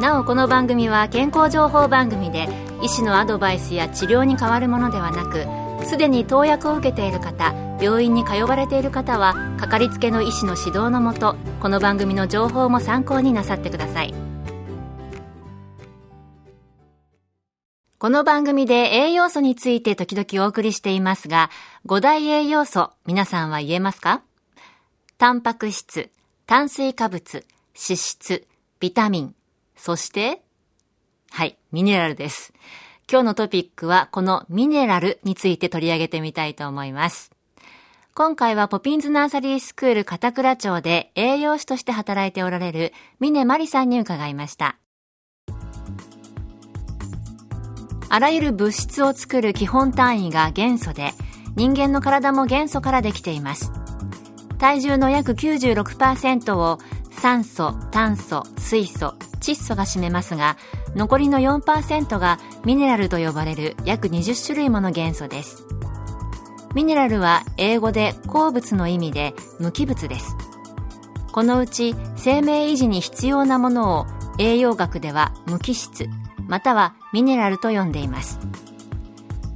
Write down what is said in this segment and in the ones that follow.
なおこの番組は健康情報番組で医師のアドバイスや治療に変わるものではなくすでに投薬を受けている方病院に通われている方はかかりつけの医師の指導のもとこの番組の情報も参考になさってください。この番組で栄養素について時々お送りしていますが5大栄養素皆さんは言えますか？タンパク質炭水化物脂質ビタミンそしてはい、ミネラルです。今日のトピックはこのミネラルについて取り上げてみたいと思います。今回はポピンズナーサリースクール片倉町で栄養士として働いておられる峰マリさんに伺いました。あらゆる物質を作る基本単位が元素で、人間の体も元素からできています。体重の約96%を酸素、炭素、水素、窒素が占めますが、残りの4%がミネラルと呼ばれる約20種類もの元素です。ミネラルは英語で鉱物の意味で無機物です。このうち生命維持に必要なものを栄養学では無機質またはミネラルと呼んでいます。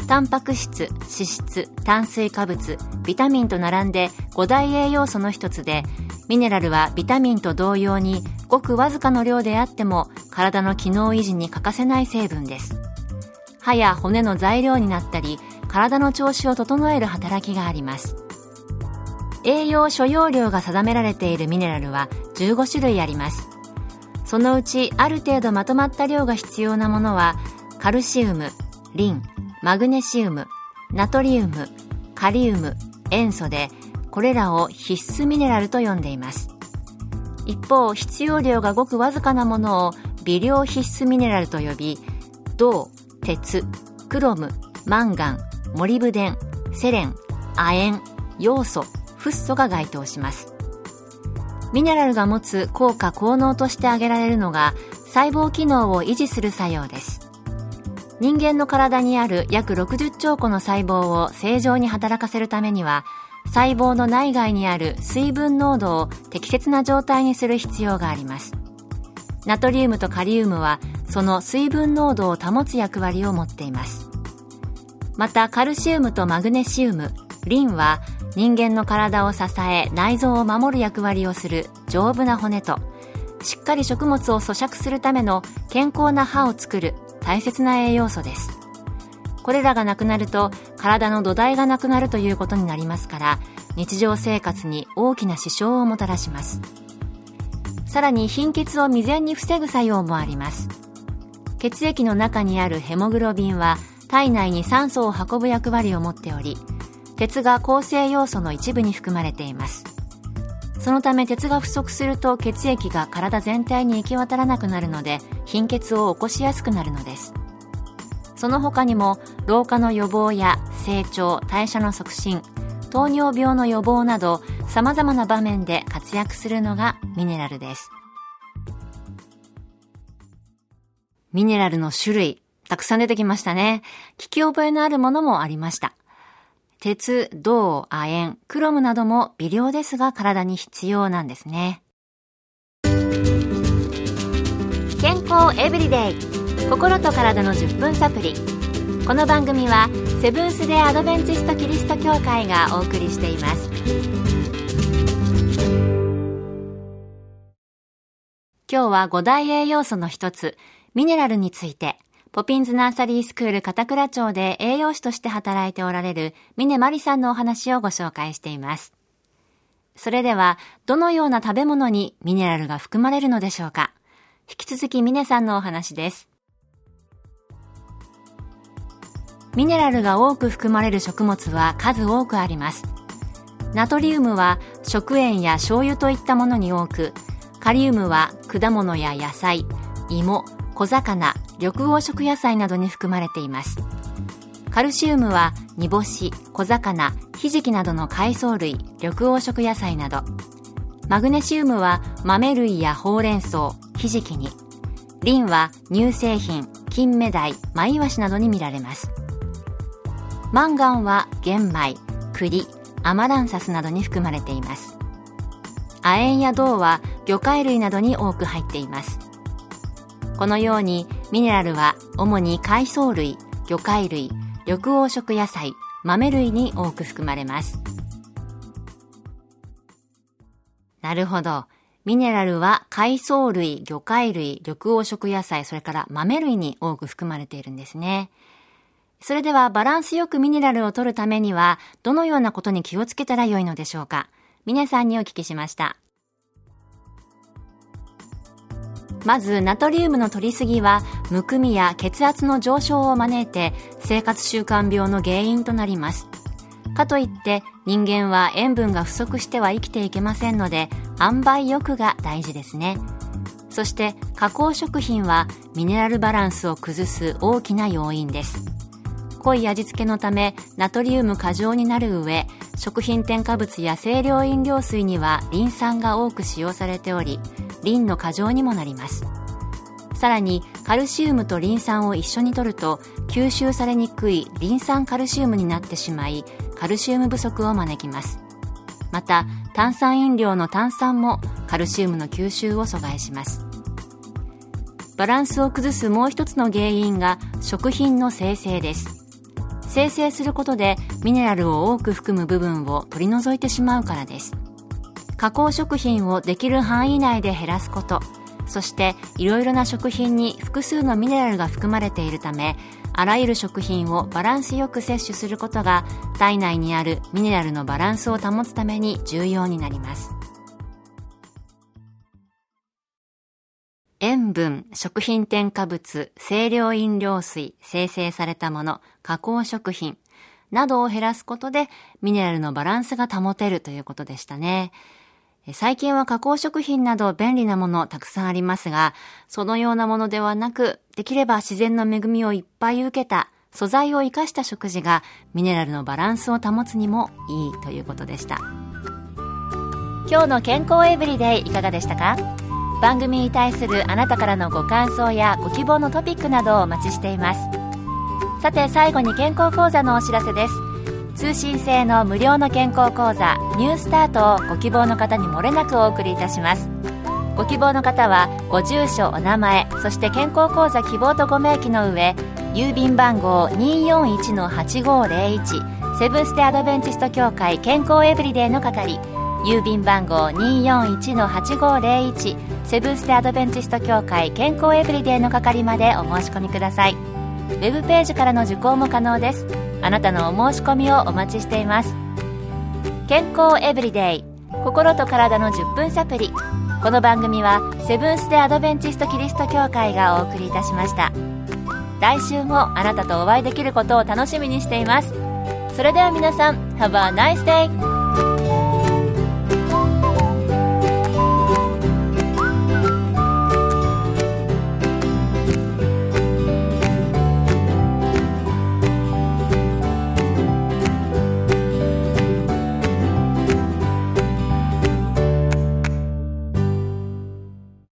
タンパク質、脂質、炭水化物、ビタミンと並んで5大栄養素の一つでミネラルはビタミンと同様にごくわずかの量であっても体の機能維持に欠かせない成分です。歯や骨の材料になったり、体の調子を整える働きがあります。栄養所要量が定められているミネラルは15種類あります。そのうちある程度まとまった量が必要なものは、カルシウム、リン、マグネシウム、ナトリウム、カリウム、塩素で、これらを必須ミネラルと呼んでいます。一方必要量がごくわずかなものを微量必須ミネラルと呼び銅鉄クロムマンガンモリブデンセレン亜鉛ヨウ素フッ素が該当します。ミネラルが持つ効果効能として挙げられるのが細胞機能を維持する作用です。人間の体にある約60兆個の細胞を正常に働かせるためには細胞の内外にある水分濃度を適切な状態にする必要があります。ナトリウムとカリウムはその水分濃度を保つ役割を持っています。またカルシウムとマグネシウムリンは人間の体を支え内臓を守る役割をする丈夫な骨としっかり食物を咀嚼するための健康な歯を作る大切な栄養素です。これらがなくなると体の土台がなくなるということになりますから日常生活に大きな支障をもたらします。さらに貧血を未然に防ぐ作用もあります。血液の中にあるヘモグロビンは体内に酸素を運ぶ役割を持っており鉄が構成要素の一部に含まれています。そのため鉄が不足すると血液が体全体に行き渡らなくなるので貧血を起こしやすくなるのです。その他にも老化の予防や成長代謝の促進糖尿病の予防など様々な場面で活躍するのがミネラルです。ミネラルの種類たくさん出てきましたね。聞き覚えのあるものもありました。鉄、銅、亜鉛、クロムなども微量ですが体に必要なんですね。健康エブリデイ。心と体の10分サプリ。この番組はセブンス・デ・アドベンチスト・キリスト教会がお送りしています。今日は5大栄養素の一つミネラルについてポピンズナーサリースクール片倉町で栄養士として働いておられる峰真理さんのお話をご紹介しています。それではどのような食べ物にミネラルが含まれるのでしょうか。引き続き峰さんのお話です。ミネラルが多く含まれる食物は数多くありますナトリウムは食塩や醤油といったものに多くカリウムは果物や野菜芋小魚緑黄色野菜などに含まれていますカルシウムは煮干し、小魚、ひじきなどの海藻類、緑黄色野菜など。マグネシウムは豆類やほうれん草、ひじきに。リンは乳製品、金目鯛、マイワシなどに見られます。マンガンは玄米、栗、アマランサスなどに含まれています。亜鉛や銅は魚介類などに多く入っています。このようにミネラルは主に海藻類、魚介類、緑黄色野菜、豆類に多く含まれます。なるほど。ミネラルは海藻類、魚介類、緑黄色野菜、それから豆類に多く含まれているんですね。それではバランスよくミネラルを取るためには、どのようなことに気をつけたらよいのでしょうか？皆さんにお聞きしました。まず、ナトリウムの取りすぎは、むくみや血圧の上昇を招いて、生活習慣病の原因となります。かといって、人間は塩分が不足しては生きていけませんので、塩梅よくが大事ですね。そして、加工食品は、ミネラルバランスを崩す大きな要因です。濃い味付けのため、ナトリウム過剰になる上、食品添加物や清涼飲料水にはリン酸が多く使用されており、リンの過剰にもなります。さらにカルシウムとリン酸を一緒に摂ると吸収されにくいリン酸カルシウムになってしまいカルシウム不足を招きます。また炭酸飲料の炭酸もカルシウムの吸収を阻害します。バランスを崩すもう一つの原因が食品の生成です。生成することでミネラルを多く含む部分を取り除いてしまうからです。加工食品をできる範囲内で減らすこと。そしていろいろな食品に複数のミネラルが含まれているためあらゆる食品をバランスよく摂取することが体内にあるミネラルのバランスを保つために重要になります。塩分、食品添加物、清涼飲料水、生成されたもの、加工食品などを減らすことでミネラルのバランスが保てるということでしたね。最近は加工食品など便利なものたくさんありますが、そのようなものではなく、できれば自然の恵みをいっぱい受けた素材を生かした食事がミネラルのバランスを保つにもいいということでした。今日の健康エブリデイいかがでしたか？番組に対するあなたからのご感想やご希望のトピックなどをお待ちしています。さて最後に健康講座のお知らせです。通信制の無料の健康講座ニュースタートをご希望の方にもれなくお送りいたしますご希望の方はご住所お名前そして健康講座希望とご明記の上郵便番号241-8501セブンステアドベンチスト協会健康エブリデイの係郵便番号241-8501セブンステアドベンチスト協会健康エブリデイの係までお申し込みください。ウェブページからの受講も可能です。あなたのお申し込みをお待ちしています。健康エブリデイ心と体の10分サプリこの番組はセブンス・デ・アドベンチスト・キリスト教会がお送りいたしました。来週もあなたとお会いできることを楽しみにしています。それでは皆さん Have a nice day!